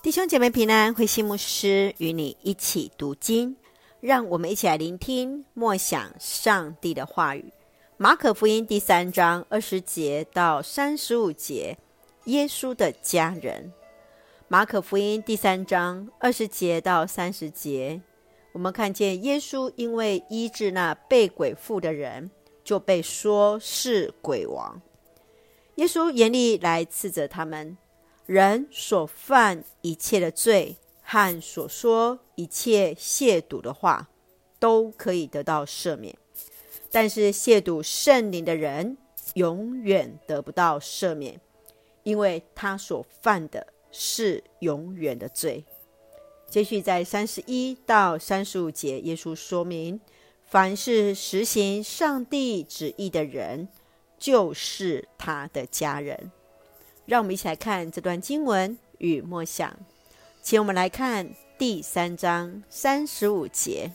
弟兄姐妹平安，慧馨牧师与你一起读经，让我们一起来聆听默想上帝的话语。马可福音第三章二十节到三十五节，耶稣的家人。马可福音第三章二十节到三十节，我们看见耶稣因为医治那被鬼附的人，就被说是鬼王。耶稣严厉来斥责他们。人所犯一切的罪和所说一切亵渎的话，都可以得到赦免；但是亵渎圣灵的人，永远得不到赦免，因为他所犯的是永远的罪。接续在三十一到三十五节，耶稣说明：凡是实行上帝旨意的人，就是他的家人。让我们一起来看这段经文与默想。请我们来看第三章三十五节：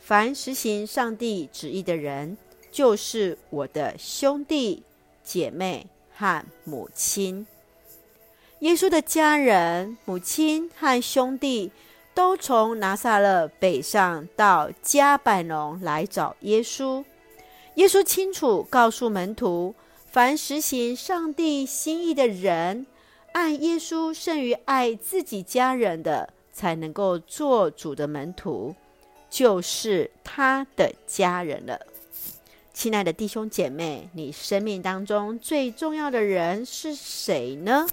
凡实行上帝旨意的人，就是我的兄弟姐妹和母亲。耶稣的家人、母亲和兄弟都从拿撒勒北上到迦百农来找耶稣。耶稣清楚告诉门徒。凡实行上帝心意的人，爱耶稣胜于爱自己家人的，才能够做主的门徒，就是他的家人了。亲爱的弟兄姐妹，你生命当中最重要的人是谁呢？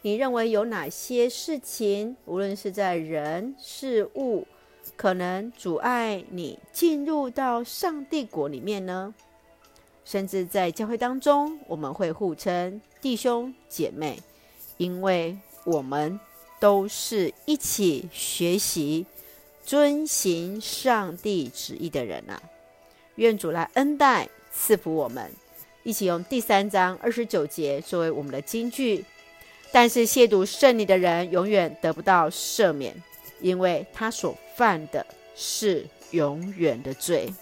你认为有哪些事情，无论是在人事物，可能阻碍你进入到上帝国里面呢？甚至在教会当中，我们会互称弟兄姐妹，因为我们都是一起学习遵行上帝旨意的人啊！愿主来恩待赐福我们，一起用第三章二十九节作为我们的金句。但是亵渎圣灵的人永远得不到赦免，因为他所犯的是永远的罪。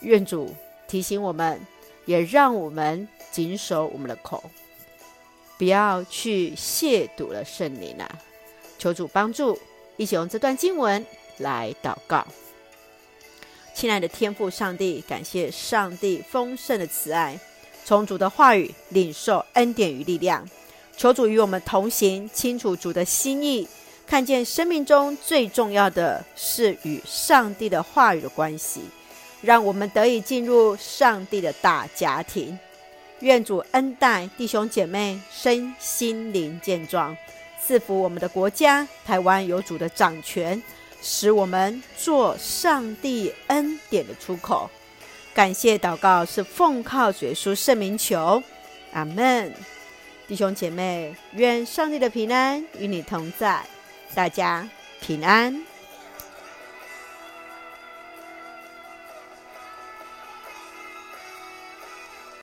愿主。提醒我们，也让我们谨守我们的口，不要去亵渎了圣灵啊！求主帮助，一起用这段经文来祷告。亲爱的天父上帝，感谢上帝丰盛的慈爱，从主的话语领受恩典与力量。求主与我们同行，清楚主的心意，看见生命中最重要的是与上帝的话语的关系。让我们得以进入上帝的大家庭。愿主恩待弟兄姐妹身心灵健壮，赐福我们的国家台湾有主的掌权，使我们做上帝恩典的出口。感谢祷告是奉靠主耶稣圣名求，阿门。弟兄姐妹，愿上帝的平安与你同在，大家平安。